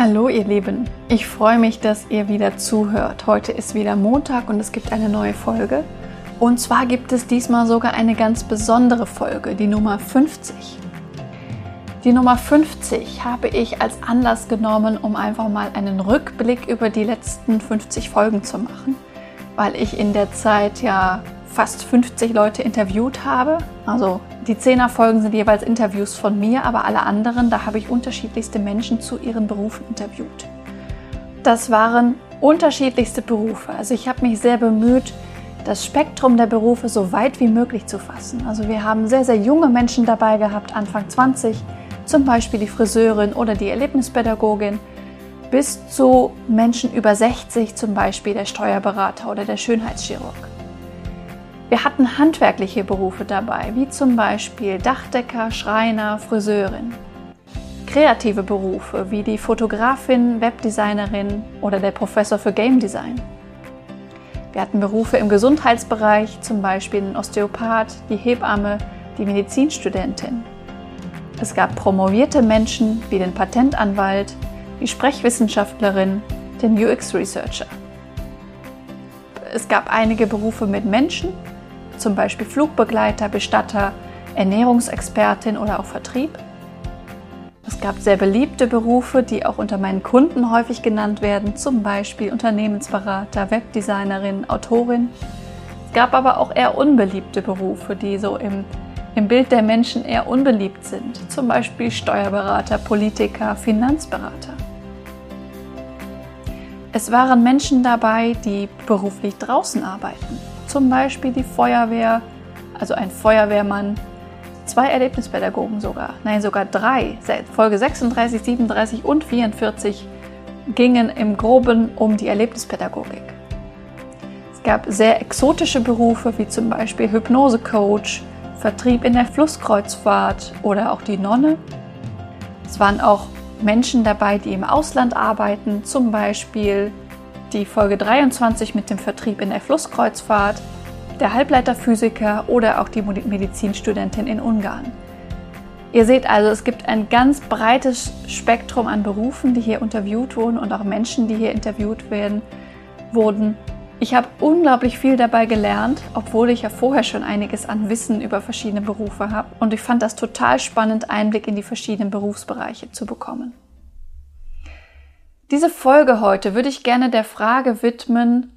Hallo ihr Lieben, ich freue mich, dass ihr wieder zuhört. Heute ist wieder Montag und es gibt eine neue Folge. Und zwar gibt es diesmal sogar eine ganz besondere Folge, die Nummer 50. Die Nummer 50 habe ich als Anlass genommen, um einfach mal einen Rückblick über die letzten 50 Folgen zu machen, weil ich in der Zeit ja fast 50 Leute interviewt habe. Also die 10er Folgen sind jeweils Interviews von mir, aber alle anderen, da habe ich unterschiedlichste Menschen zu ihren Berufen interviewt. Das waren unterschiedlichste Berufe. Also ich habe mich sehr bemüht, das Spektrum der Berufe so weit wie möglich zu fassen. Also wir haben sehr, sehr junge Menschen dabei gehabt, Anfang 20, zum Beispiel die Friseurin oder die Erlebnispädagogin, bis zu Menschen über 60, zum Beispiel der Steuerberater oder der Schönheitschirurg. Wir hatten handwerkliche Berufe dabei, wie zum Beispiel Dachdecker, Schreiner, Friseurin. Kreative Berufe wie die Fotografin, Webdesignerin oder der Professor für Game Design. Wir hatten Berufe im Gesundheitsbereich, zum Beispiel den Osteopath, die Hebamme, die Medizinstudentin. Es gab promovierte Menschen wie den Patentanwalt, die Sprechwissenschaftlerin, den UX-Researcher. Es gab einige Berufe mit Menschen, zum Beispiel Flugbegleiter, Bestatter, Ernährungsexpertin oder auch Vertrieb. Es gab sehr beliebte Berufe, die auch unter meinen Kunden häufig genannt werden, zum Beispiel Unternehmensberater, Webdesignerin, Autorin. Es gab aber auch eher unbeliebte Berufe, die so im, im Bild der Menschen eher unbeliebt sind, zum Beispiel Steuerberater, Politiker, Finanzberater. Es waren Menschen dabei, die beruflich draußen arbeiten, zum Beispiel die Feuerwehr, also ein Feuerwehrmann, zwei Erlebnispädagogen sogar, nein sogar drei. Folge 36, 37 und 44 gingen im groben um die Erlebnispädagogik. Es gab sehr exotische Berufe wie zum Beispiel Hypnosecoach, Vertrieb in der Flusskreuzfahrt oder auch die Nonne. Es waren auch Menschen dabei, die im Ausland arbeiten, zum Beispiel die Folge 23 mit dem Vertrieb in der Flusskreuzfahrt, der Halbleiterphysiker oder auch die Medizinstudentin in Ungarn. Ihr seht also, es gibt ein ganz breites Spektrum an Berufen, die hier interviewt wurden und auch Menschen, die hier interviewt werden, wurden. Ich habe unglaublich viel dabei gelernt, obwohl ich ja vorher schon einiges an Wissen über verschiedene Berufe habe. Und ich fand das total spannend, Einblick in die verschiedenen Berufsbereiche zu bekommen. Diese Folge heute würde ich gerne der Frage widmen,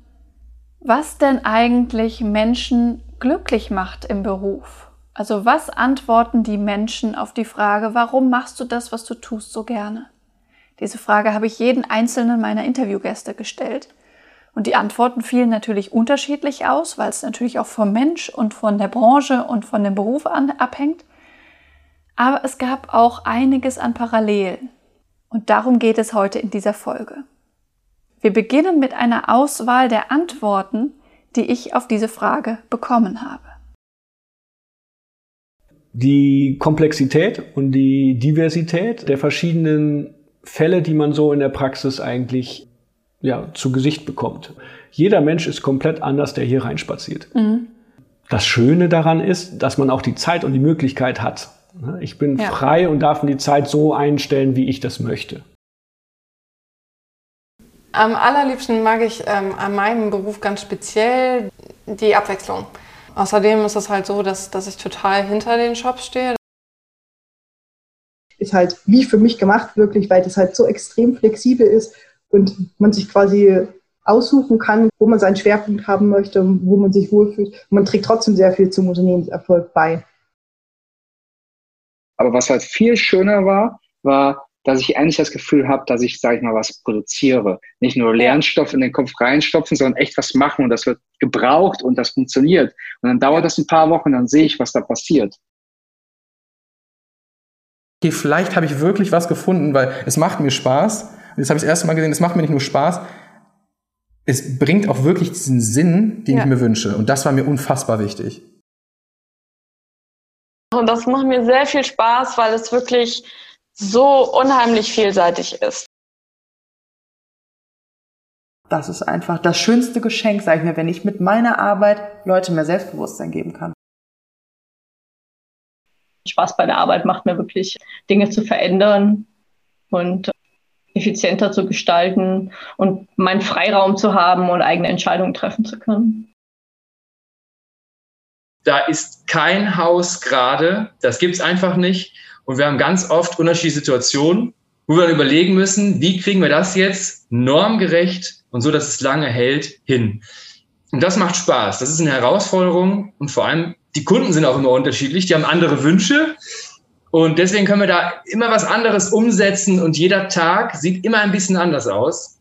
was denn eigentlich Menschen glücklich macht im Beruf. Also was antworten die Menschen auf die Frage, warum machst du das, was du tust, so gerne? Diese Frage habe ich jeden einzelnen meiner Interviewgäste gestellt. Und die Antworten fielen natürlich unterschiedlich aus, weil es natürlich auch vom Mensch und von der Branche und von dem Beruf abhängt. Aber es gab auch einiges an Parallelen. Und darum geht es heute in dieser Folge. Wir beginnen mit einer Auswahl der Antworten, die ich auf diese Frage bekommen habe. Die Komplexität und die Diversität der verschiedenen Fälle, die man so in der Praxis eigentlich ja, zu Gesicht bekommt. Jeder Mensch ist komplett anders, der hier reinspaziert. Mhm. Das Schöne daran ist, dass man auch die Zeit und die Möglichkeit hat? Ich bin ja. frei und darf die Zeit so einstellen, wie ich das möchte. Am allerliebsten mag ich ähm, an meinem Beruf ganz speziell die Abwechslung. Außerdem ist es halt so, dass, dass ich total hinter den Shops stehe. Ist halt wie für mich gemacht, wirklich, weil das halt so extrem flexibel ist und man sich quasi aussuchen kann, wo man seinen Schwerpunkt haben möchte, wo man sich wohlfühlt. Und man trägt trotzdem sehr viel zum Unternehmenserfolg bei. Aber was halt viel schöner war, war, dass ich eigentlich das Gefühl habe, dass ich, sage ich mal, was produziere. Nicht nur Lernstoff in den Kopf reinstopfen, sondern echt was machen und das wird gebraucht und das funktioniert. Und dann dauert das ein paar Wochen, dann sehe ich, was da passiert. Okay, vielleicht habe ich wirklich was gefunden, weil es macht mir Spaß. Und jetzt habe ich das erste Mal gesehen, es macht mir nicht nur Spaß, es bringt auch wirklich diesen Sinn, den ja. ich mir wünsche. Und das war mir unfassbar wichtig. Und das macht mir sehr viel Spaß, weil es wirklich so unheimlich vielseitig ist. Das ist einfach das schönste Geschenk, sage ich mir, wenn ich mit meiner Arbeit Leute mehr Selbstbewusstsein geben kann. Spaß bei der Arbeit macht mir wirklich, Dinge zu verändern und effizienter zu gestalten und meinen Freiraum zu haben und eigene Entscheidungen treffen zu können. Da ist kein Haus gerade, das gibt es einfach nicht. Und wir haben ganz oft unterschiedliche Situationen, wo wir dann überlegen müssen, wie kriegen wir das jetzt normgerecht und so, dass es lange hält, hin. Und das macht Spaß. Das ist eine Herausforderung und vor allem die Kunden sind auch immer unterschiedlich. Die haben andere Wünsche und deswegen können wir da immer was anderes umsetzen und jeder Tag sieht immer ein bisschen anders aus.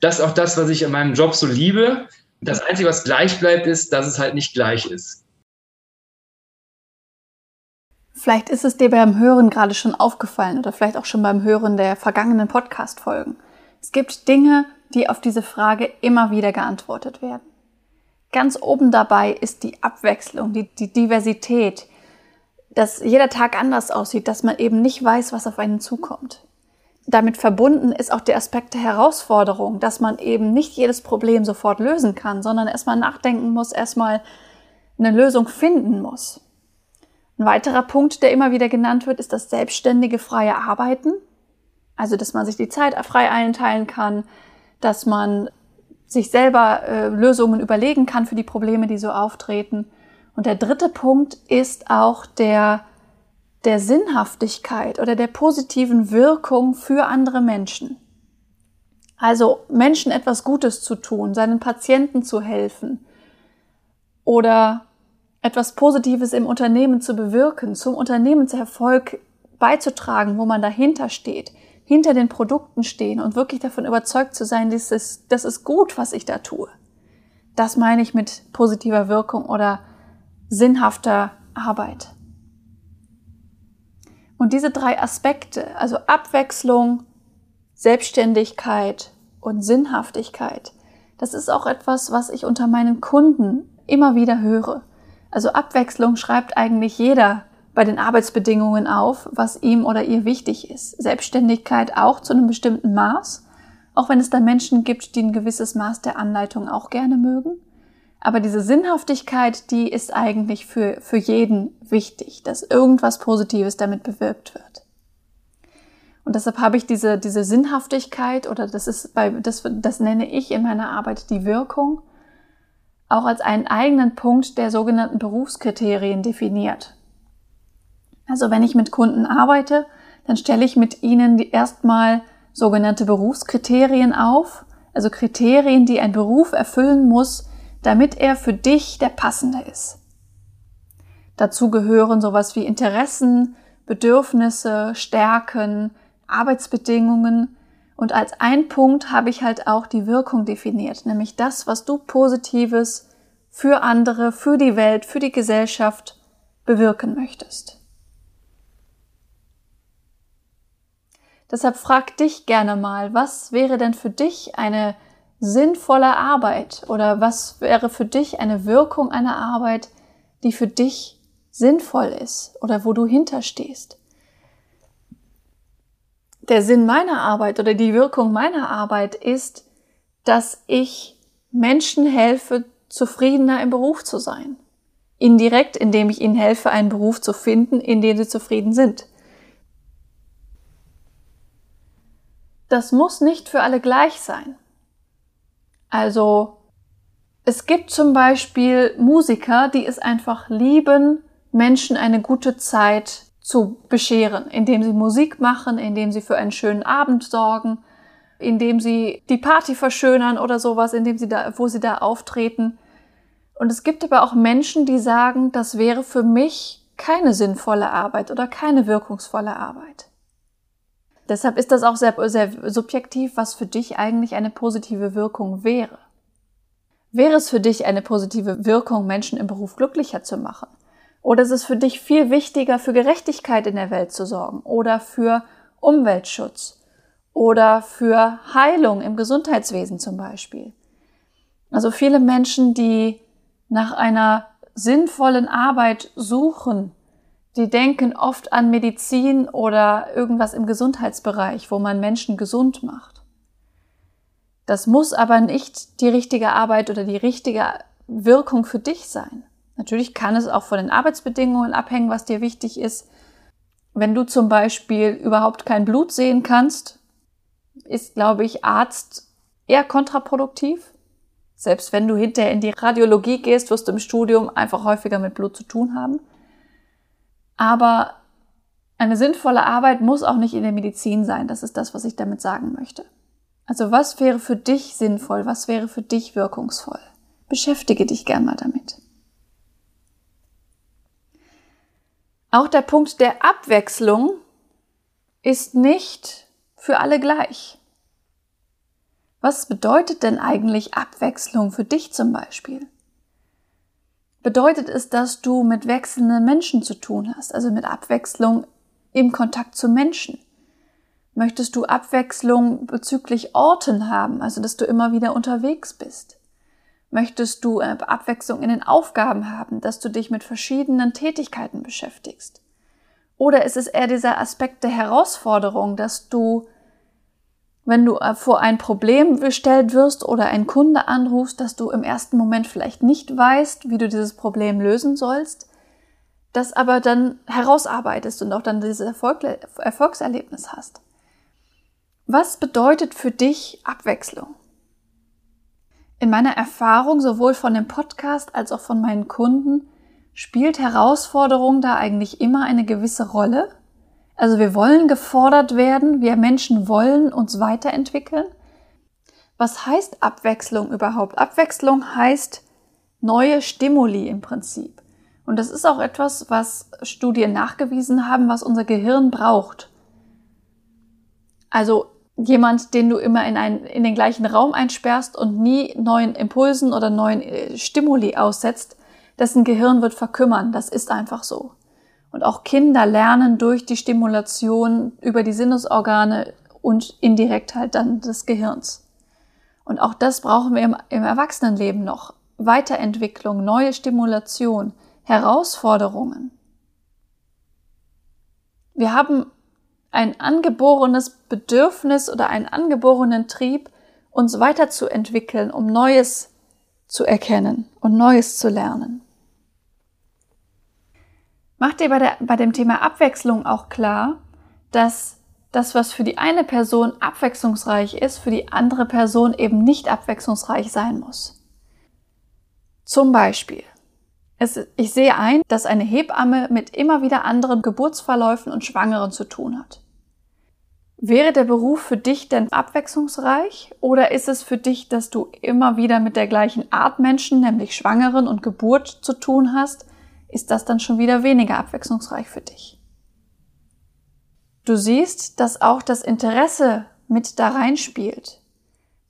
Das ist auch das, was ich in meinem Job so liebe. Das Einzige, was gleich bleibt, ist, dass es halt nicht gleich ist. Vielleicht ist es dir beim Hören gerade schon aufgefallen oder vielleicht auch schon beim Hören der vergangenen Podcast-Folgen. Es gibt Dinge, die auf diese Frage immer wieder geantwortet werden. Ganz oben dabei ist die Abwechslung, die, die Diversität, dass jeder Tag anders aussieht, dass man eben nicht weiß, was auf einen zukommt. Damit verbunden ist auch der Aspekt der Herausforderung, dass man eben nicht jedes Problem sofort lösen kann, sondern erstmal nachdenken muss, erstmal eine Lösung finden muss. Ein weiterer Punkt, der immer wieder genannt wird, ist das selbstständige freie Arbeiten. Also, dass man sich die Zeit frei einteilen kann, dass man sich selber äh, Lösungen überlegen kann für die Probleme, die so auftreten. Und der dritte Punkt ist auch der, der Sinnhaftigkeit oder der positiven Wirkung für andere Menschen. Also Menschen etwas Gutes zu tun, seinen Patienten zu helfen oder etwas Positives im Unternehmen zu bewirken, zum Unternehmenserfolg beizutragen, wo man dahinter steht, hinter den Produkten stehen und wirklich davon überzeugt zu sein, das ist, das ist gut, was ich da tue. Das meine ich mit positiver Wirkung oder sinnhafter Arbeit. Und diese drei Aspekte, also Abwechslung, Selbstständigkeit und Sinnhaftigkeit, das ist auch etwas, was ich unter meinen Kunden immer wieder höre. Also Abwechslung schreibt eigentlich jeder bei den Arbeitsbedingungen auf, was ihm oder ihr wichtig ist. Selbstständigkeit auch zu einem bestimmten Maß, auch wenn es da Menschen gibt, die ein gewisses Maß der Anleitung auch gerne mögen. Aber diese Sinnhaftigkeit, die ist eigentlich für, für jeden wichtig, dass irgendwas Positives damit bewirkt wird. Und deshalb habe ich diese, diese Sinnhaftigkeit oder das ist bei, das, das nenne ich in meiner Arbeit die Wirkung, auch als einen eigenen Punkt der sogenannten Berufskriterien definiert. Also wenn ich mit Kunden arbeite, dann stelle ich mit ihnen erstmal sogenannte Berufskriterien auf, also Kriterien, die ein Beruf erfüllen muss, damit er für dich der passende ist. Dazu gehören sowas wie Interessen, Bedürfnisse, Stärken, Arbeitsbedingungen und als ein Punkt habe ich halt auch die Wirkung definiert, nämlich das, was du Positives für andere, für die Welt, für die Gesellschaft bewirken möchtest. Deshalb frag dich gerne mal, was wäre denn für dich eine sinnvolle Arbeit oder was wäre für dich eine Wirkung einer Arbeit, die für dich sinnvoll ist oder wo du hinterstehst. Der Sinn meiner Arbeit oder die Wirkung meiner Arbeit ist, dass ich Menschen helfe, zufriedener im Beruf zu sein. Indirekt, indem ich ihnen helfe, einen Beruf zu finden, in dem sie zufrieden sind. Das muss nicht für alle gleich sein. Also es gibt zum Beispiel Musiker, die es einfach lieben, Menschen eine gute Zeit zu bescheren, indem sie Musik machen, indem sie für einen schönen Abend sorgen, indem sie die Party verschönern oder sowas, indem sie da, wo sie da auftreten. Und es gibt aber auch Menschen, die sagen, das wäre für mich keine sinnvolle Arbeit oder keine wirkungsvolle Arbeit. Deshalb ist das auch sehr, sehr subjektiv, was für dich eigentlich eine positive Wirkung wäre. Wäre es für dich eine positive Wirkung, Menschen im Beruf glücklicher zu machen? Oder ist es für dich viel wichtiger, für Gerechtigkeit in der Welt zu sorgen oder für Umweltschutz oder für Heilung im Gesundheitswesen zum Beispiel? Also viele Menschen, die nach einer sinnvollen Arbeit suchen, die denken oft an Medizin oder irgendwas im Gesundheitsbereich, wo man Menschen gesund macht. Das muss aber nicht die richtige Arbeit oder die richtige Wirkung für dich sein. Natürlich kann es auch von den Arbeitsbedingungen abhängen, was dir wichtig ist. Wenn du zum Beispiel überhaupt kein Blut sehen kannst, ist, glaube ich, Arzt eher kontraproduktiv. Selbst wenn du hinterher in die Radiologie gehst, wirst du im Studium einfach häufiger mit Blut zu tun haben. Aber eine sinnvolle Arbeit muss auch nicht in der Medizin sein. Das ist das, was ich damit sagen möchte. Also was wäre für dich sinnvoll? Was wäre für dich wirkungsvoll? Beschäftige dich gern mal damit. Auch der Punkt der Abwechslung ist nicht für alle gleich. Was bedeutet denn eigentlich Abwechslung für dich zum Beispiel? Bedeutet es, dass du mit wechselnden Menschen zu tun hast, also mit Abwechslung im Kontakt zu Menschen? Möchtest du Abwechslung bezüglich Orten haben, also dass du immer wieder unterwegs bist? Möchtest du Abwechslung in den Aufgaben haben, dass du dich mit verschiedenen Tätigkeiten beschäftigst? Oder ist es eher dieser Aspekt der Herausforderung, dass du wenn du äh, vor ein Problem gestellt wirst oder ein Kunde anrufst, dass du im ersten Moment vielleicht nicht weißt, wie du dieses Problem lösen sollst, das aber dann herausarbeitest und auch dann dieses Erfolg, Erfolgserlebnis hast. Was bedeutet für dich Abwechslung? In meiner Erfahrung, sowohl von dem Podcast als auch von meinen Kunden, spielt Herausforderung da eigentlich immer eine gewisse Rolle also wir wollen gefordert werden, wir Menschen wollen uns weiterentwickeln. Was heißt Abwechslung überhaupt? Abwechslung heißt neue Stimuli im Prinzip. Und das ist auch etwas, was Studien nachgewiesen haben, was unser Gehirn braucht. Also jemand, den du immer in, einen, in den gleichen Raum einsperrst und nie neuen Impulsen oder neuen äh, Stimuli aussetzt, dessen Gehirn wird verkümmern. Das ist einfach so. Und auch Kinder lernen durch die Stimulation über die Sinnesorgane und indirekt halt dann des Gehirns. Und auch das brauchen wir im, im Erwachsenenleben noch. Weiterentwicklung, neue Stimulation, Herausforderungen. Wir haben ein angeborenes Bedürfnis oder einen angeborenen Trieb, uns weiterzuentwickeln, um Neues zu erkennen und Neues zu lernen. Mach dir bei, der, bei dem Thema Abwechslung auch klar, dass das, was für die eine Person abwechslungsreich ist, für die andere Person eben nicht abwechslungsreich sein muss. Zum Beispiel, es, ich sehe ein, dass eine Hebamme mit immer wieder anderen Geburtsverläufen und Schwangeren zu tun hat. Wäre der Beruf für dich denn abwechslungsreich oder ist es für dich, dass du immer wieder mit der gleichen Art Menschen, nämlich Schwangeren und Geburt zu tun hast, ist das dann schon wieder weniger abwechslungsreich für dich. Du siehst, dass auch das Interesse mit da reinspielt.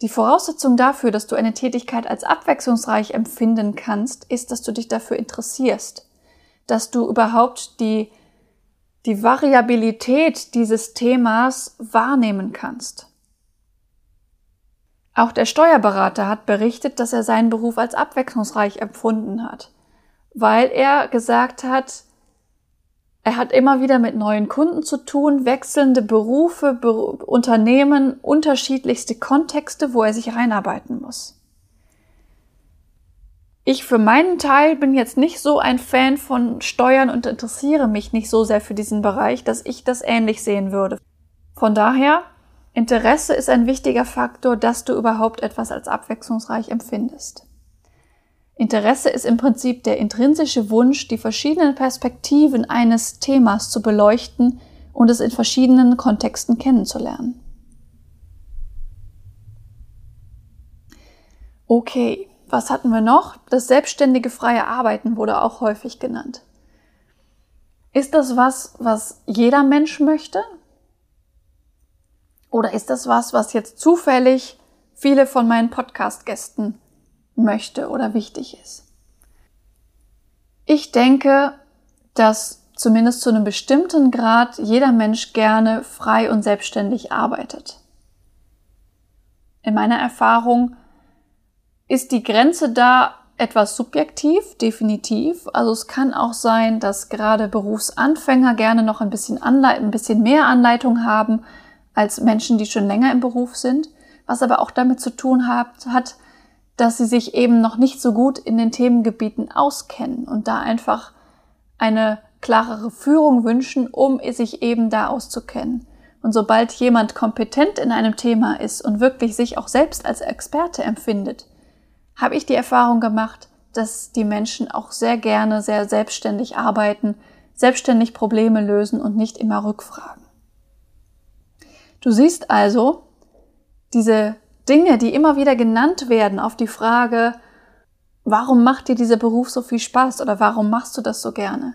Die Voraussetzung dafür, dass du eine Tätigkeit als abwechslungsreich empfinden kannst, ist, dass du dich dafür interessierst, dass du überhaupt die, die Variabilität dieses Themas wahrnehmen kannst. Auch der Steuerberater hat berichtet, dass er seinen Beruf als abwechslungsreich empfunden hat weil er gesagt hat, er hat immer wieder mit neuen Kunden zu tun, wechselnde Berufe, Beru Unternehmen, unterschiedlichste Kontexte, wo er sich reinarbeiten muss. Ich für meinen Teil bin jetzt nicht so ein Fan von Steuern und interessiere mich nicht so sehr für diesen Bereich, dass ich das ähnlich sehen würde. Von daher, Interesse ist ein wichtiger Faktor, dass du überhaupt etwas als abwechslungsreich empfindest. Interesse ist im Prinzip der intrinsische Wunsch, die verschiedenen Perspektiven eines Themas zu beleuchten und es in verschiedenen Kontexten kennenzulernen. Okay, was hatten wir noch? Das selbstständige freie Arbeiten wurde auch häufig genannt. Ist das was, was jeder Mensch möchte? Oder ist das was, was jetzt zufällig viele von meinen Podcast-Gästen möchte oder wichtig ist. Ich denke, dass zumindest zu einem bestimmten Grad jeder Mensch gerne frei und selbstständig arbeitet. In meiner Erfahrung ist die Grenze da etwas subjektiv, definitiv. Also es kann auch sein, dass gerade Berufsanfänger gerne noch ein bisschen, Anleit ein bisschen mehr Anleitung haben als Menschen, die schon länger im Beruf sind, was aber auch damit zu tun hat, hat dass sie sich eben noch nicht so gut in den Themengebieten auskennen und da einfach eine klarere Führung wünschen, um sich eben da auszukennen. Und sobald jemand kompetent in einem Thema ist und wirklich sich auch selbst als Experte empfindet, habe ich die Erfahrung gemacht, dass die Menschen auch sehr gerne sehr selbstständig arbeiten, selbstständig Probleme lösen und nicht immer rückfragen. Du siehst also, diese Dinge, die immer wieder genannt werden auf die Frage, warum macht dir dieser Beruf so viel Spaß oder warum machst du das so gerne?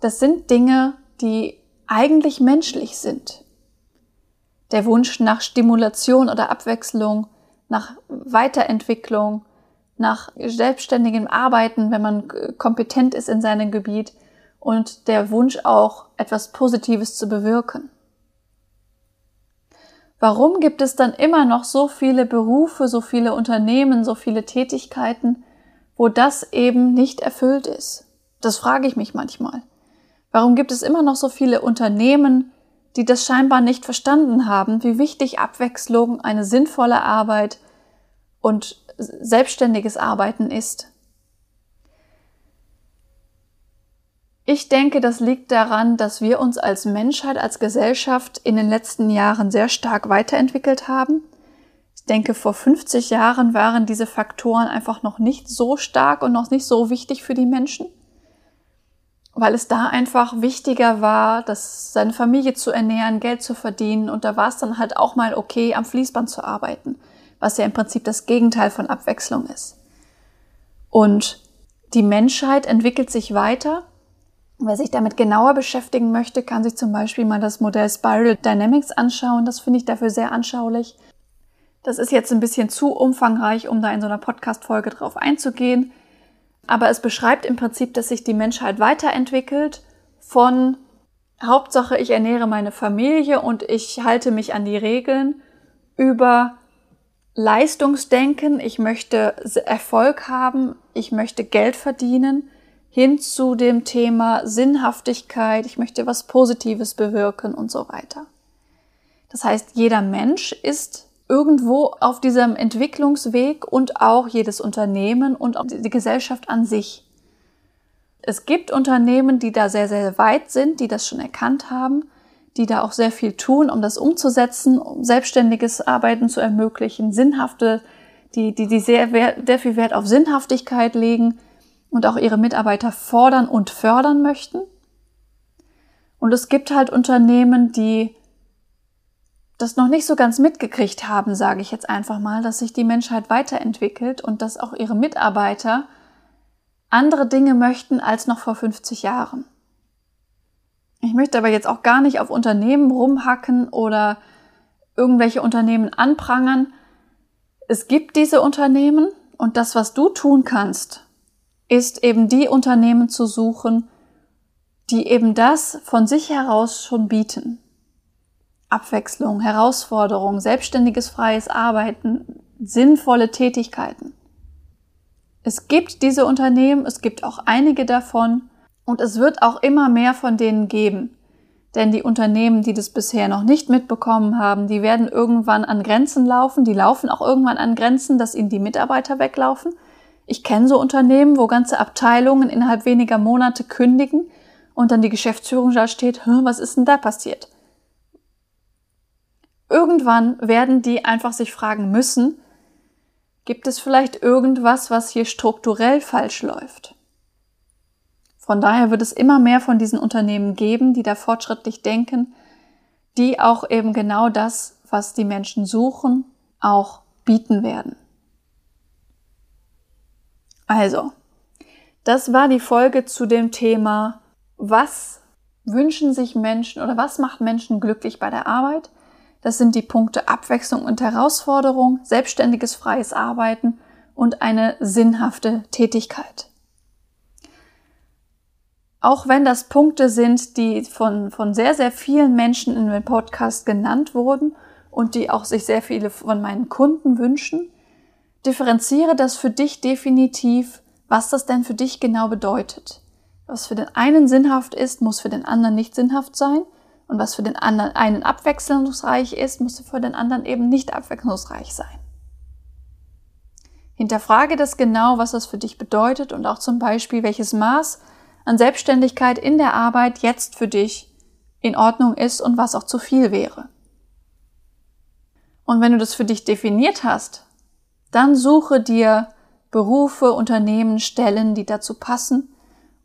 Das sind Dinge, die eigentlich menschlich sind. Der Wunsch nach Stimulation oder Abwechslung, nach Weiterentwicklung, nach selbstständigem Arbeiten, wenn man kompetent ist in seinem Gebiet und der Wunsch auch, etwas Positives zu bewirken. Warum gibt es dann immer noch so viele Berufe, so viele Unternehmen, so viele Tätigkeiten, wo das eben nicht erfüllt ist? Das frage ich mich manchmal. Warum gibt es immer noch so viele Unternehmen, die das scheinbar nicht verstanden haben, wie wichtig Abwechslung, eine sinnvolle Arbeit und selbstständiges Arbeiten ist? Ich denke, das liegt daran, dass wir uns als Menschheit, als Gesellschaft in den letzten Jahren sehr stark weiterentwickelt haben. Ich denke, vor 50 Jahren waren diese Faktoren einfach noch nicht so stark und noch nicht so wichtig für die Menschen weil es da einfach wichtiger war, dass seine Familie zu ernähren, Geld zu verdienen und da war es dann halt auch mal okay, am Fließband zu arbeiten, was ja im Prinzip das Gegenteil von Abwechslung ist. Und die Menschheit entwickelt sich weiter. Wer sich damit genauer beschäftigen möchte, kann sich zum Beispiel mal das Modell Spiral Dynamics anschauen. Das finde ich dafür sehr anschaulich. Das ist jetzt ein bisschen zu umfangreich, um da in so einer Podcast-Folge drauf einzugehen. Aber es beschreibt im Prinzip, dass sich die Menschheit weiterentwickelt von Hauptsache, ich ernähre meine Familie und ich halte mich an die Regeln über Leistungsdenken, ich möchte Erfolg haben, ich möchte Geld verdienen, hin zu dem Thema Sinnhaftigkeit, ich möchte was Positives bewirken und so weiter. Das heißt, jeder Mensch ist irgendwo auf diesem Entwicklungsweg und auch jedes Unternehmen und auch die Gesellschaft an sich. Es gibt Unternehmen, die da sehr, sehr weit sind, die das schon erkannt haben, die da auch sehr viel tun, um das umzusetzen, um selbstständiges Arbeiten zu ermöglichen, sinnhafte, die, die, die sehr, sehr viel Wert auf Sinnhaftigkeit legen und auch ihre Mitarbeiter fordern und fördern möchten. Und es gibt halt Unternehmen, die das noch nicht so ganz mitgekriegt haben, sage ich jetzt einfach mal, dass sich die Menschheit weiterentwickelt und dass auch ihre Mitarbeiter andere Dinge möchten als noch vor 50 Jahren. Ich möchte aber jetzt auch gar nicht auf Unternehmen rumhacken oder irgendwelche Unternehmen anprangern. Es gibt diese Unternehmen und das, was du tun kannst, ist eben die Unternehmen zu suchen, die eben das von sich heraus schon bieten. Abwechslung, Herausforderung, selbstständiges freies Arbeiten, sinnvolle Tätigkeiten. Es gibt diese Unternehmen, es gibt auch einige davon und es wird auch immer mehr von denen geben. Denn die Unternehmen, die das bisher noch nicht mitbekommen haben, die werden irgendwann an Grenzen laufen, die laufen auch irgendwann an Grenzen, dass ihnen die Mitarbeiter weglaufen. Ich kenne so Unternehmen, wo ganze Abteilungen innerhalb weniger Monate kündigen und dann die Geschäftsführung da steht, was ist denn da passiert? Irgendwann werden die einfach sich fragen müssen, gibt es vielleicht irgendwas, was hier strukturell falsch läuft? Von daher wird es immer mehr von diesen Unternehmen geben, die da fortschrittlich denken, die auch eben genau das, was die Menschen suchen, auch bieten werden. Also, das war die Folge zu dem Thema, was wünschen sich Menschen oder was macht Menschen glücklich bei der Arbeit? Das sind die Punkte Abwechslung und Herausforderung, selbstständiges freies Arbeiten und eine sinnhafte Tätigkeit. Auch wenn das Punkte sind, die von, von sehr, sehr vielen Menschen in dem Podcast genannt wurden und die auch sich sehr viele von meinen Kunden wünschen, differenziere das für dich definitiv, was das denn für dich genau bedeutet. Was für den einen sinnhaft ist, muss für den anderen nicht sinnhaft sein und was für den anderen einen abwechslungsreich ist, muss für den anderen eben nicht abwechslungsreich sein. Hinterfrage das genau, was das für dich bedeutet und auch zum Beispiel, welches Maß an Selbstständigkeit in der Arbeit jetzt für dich in Ordnung ist und was auch zu viel wäre. Und wenn du das für dich definiert hast, dann suche dir Berufe, Unternehmen, Stellen, die dazu passen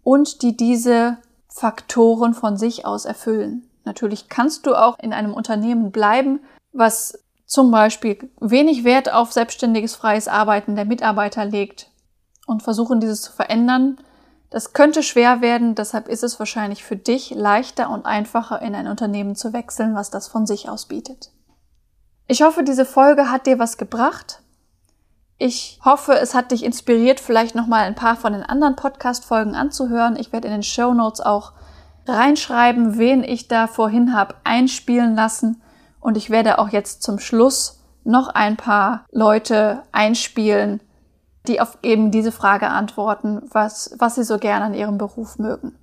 und die diese Faktoren von sich aus erfüllen. Natürlich kannst du auch in einem Unternehmen bleiben, was zum Beispiel wenig Wert auf selbstständiges freies Arbeiten der Mitarbeiter legt und versuchen, dieses zu verändern. Das könnte schwer werden, deshalb ist es wahrscheinlich für dich leichter und einfacher, in ein Unternehmen zu wechseln, was das von sich aus bietet. Ich hoffe, diese Folge hat dir was gebracht. Ich hoffe, es hat dich inspiriert, vielleicht nochmal ein paar von den anderen Podcast-Folgen anzuhören. Ich werde in den Show Notes auch reinschreiben, wen ich da vorhin habe einspielen lassen. Und ich werde auch jetzt zum Schluss noch ein paar Leute einspielen, die auf eben diese Frage antworten, was, was sie so gerne an ihrem Beruf mögen.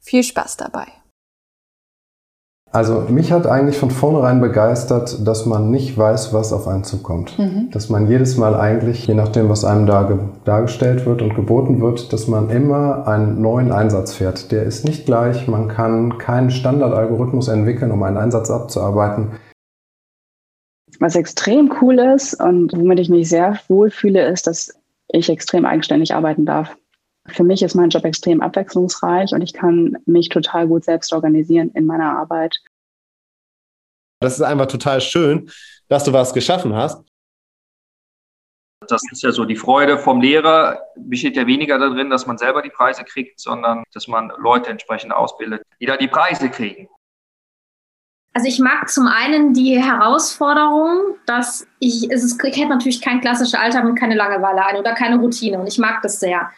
Viel Spaß dabei. Also mich hat eigentlich von vornherein begeistert, dass man nicht weiß, was auf einen zukommt. Mhm. Dass man jedes Mal eigentlich, je nachdem, was einem da dargestellt wird und geboten wird, dass man immer einen neuen Einsatz fährt. Der ist nicht gleich, man kann keinen Standardalgorithmus entwickeln, um einen Einsatz abzuarbeiten. Was extrem cool ist und womit ich mich sehr wohl fühle, ist, dass ich extrem eigenständig arbeiten darf. Für mich ist mein Job extrem abwechslungsreich und ich kann mich total gut selbst organisieren in meiner Arbeit. Das ist einfach total schön, dass du was geschaffen hast. Das ist ja so die Freude vom Lehrer, besteht ja weniger darin, dass man selber die Preise kriegt, sondern dass man Leute entsprechend ausbildet, die da die Preise kriegen. Also ich mag zum einen die Herausforderung, dass ich, es ist, ich hätte natürlich kein klassischer Alltag und keine Langeweile ein oder keine Routine und ich mag das sehr.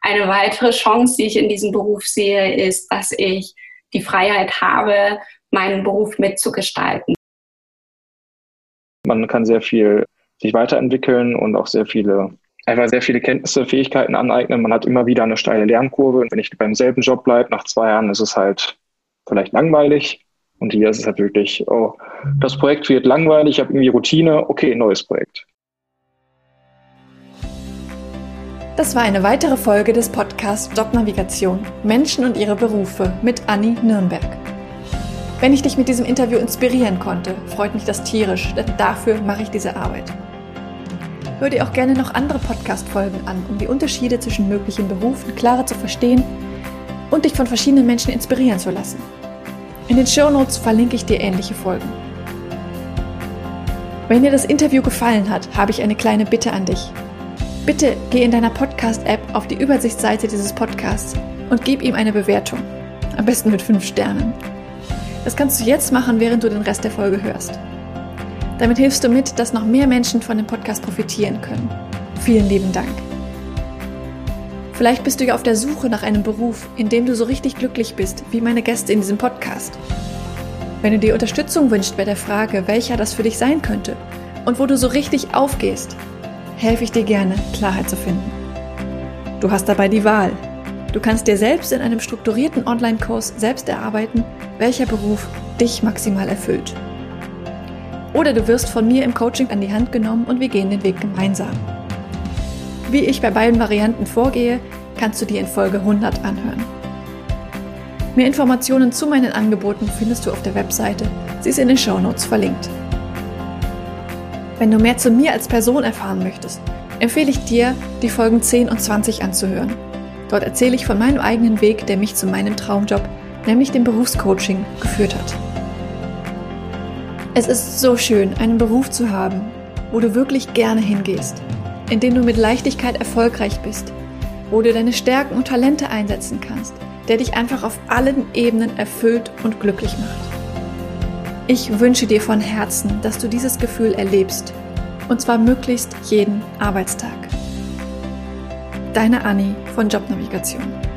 Eine weitere Chance, die ich in diesem Beruf sehe, ist, dass ich die Freiheit habe, meinen Beruf mitzugestalten. Man kann sehr viel sich weiterentwickeln und auch sehr viele, einfach sehr viele Kenntnisse, Fähigkeiten aneignen. Man hat immer wieder eine steile Lernkurve. Und wenn ich beim selben Job bleibe, nach zwei Jahren ist es halt vielleicht langweilig. Und hier ist es halt wirklich, oh, das Projekt wird langweilig, ich habe irgendwie Routine, okay, neues Projekt. Das war eine weitere Folge des Podcasts Jobnavigation Menschen und ihre Berufe mit Anni Nürnberg. Wenn ich dich mit diesem Interview inspirieren konnte, freut mich das tierisch, denn dafür mache ich diese Arbeit. Hör dir auch gerne noch andere Podcast-Folgen an, um die Unterschiede zwischen möglichen Berufen klarer zu verstehen und dich von verschiedenen Menschen inspirieren zu lassen. In den Show Notes verlinke ich dir ähnliche Folgen. Wenn dir das Interview gefallen hat, habe ich eine kleine Bitte an dich. Bitte geh in deiner Podcast-App auf die Übersichtsseite dieses Podcasts und gib ihm eine Bewertung. Am besten mit fünf Sternen. Das kannst du jetzt machen, während du den Rest der Folge hörst. Damit hilfst du mit, dass noch mehr Menschen von dem Podcast profitieren können. Vielen lieben Dank. Vielleicht bist du ja auf der Suche nach einem Beruf, in dem du so richtig glücklich bist, wie meine Gäste in diesem Podcast. Wenn du dir Unterstützung wünschst bei der Frage, welcher das für dich sein könnte und wo du so richtig aufgehst, helfe ich dir gerne, Klarheit zu finden. Du hast dabei die Wahl. Du kannst dir selbst in einem strukturierten Online-Kurs selbst erarbeiten, welcher Beruf dich maximal erfüllt. Oder du wirst von mir im Coaching an die Hand genommen und wir gehen den Weg gemeinsam. Wie ich bei beiden Varianten vorgehe, kannst du dir in Folge 100 anhören. Mehr Informationen zu meinen Angeboten findest du auf der Webseite. Sie ist in den Show Notes verlinkt. Wenn du mehr zu mir als Person erfahren möchtest, empfehle ich dir, die Folgen 10 und 20 anzuhören. Dort erzähle ich von meinem eigenen Weg, der mich zu meinem Traumjob, nämlich dem Berufscoaching, geführt hat. Es ist so schön, einen Beruf zu haben, wo du wirklich gerne hingehst, in dem du mit Leichtigkeit erfolgreich bist, wo du deine Stärken und Talente einsetzen kannst, der dich einfach auf allen Ebenen erfüllt und glücklich macht. Ich wünsche dir von Herzen, dass du dieses Gefühl erlebst. Und zwar möglichst jeden Arbeitstag. Deine Anni von Jobnavigation.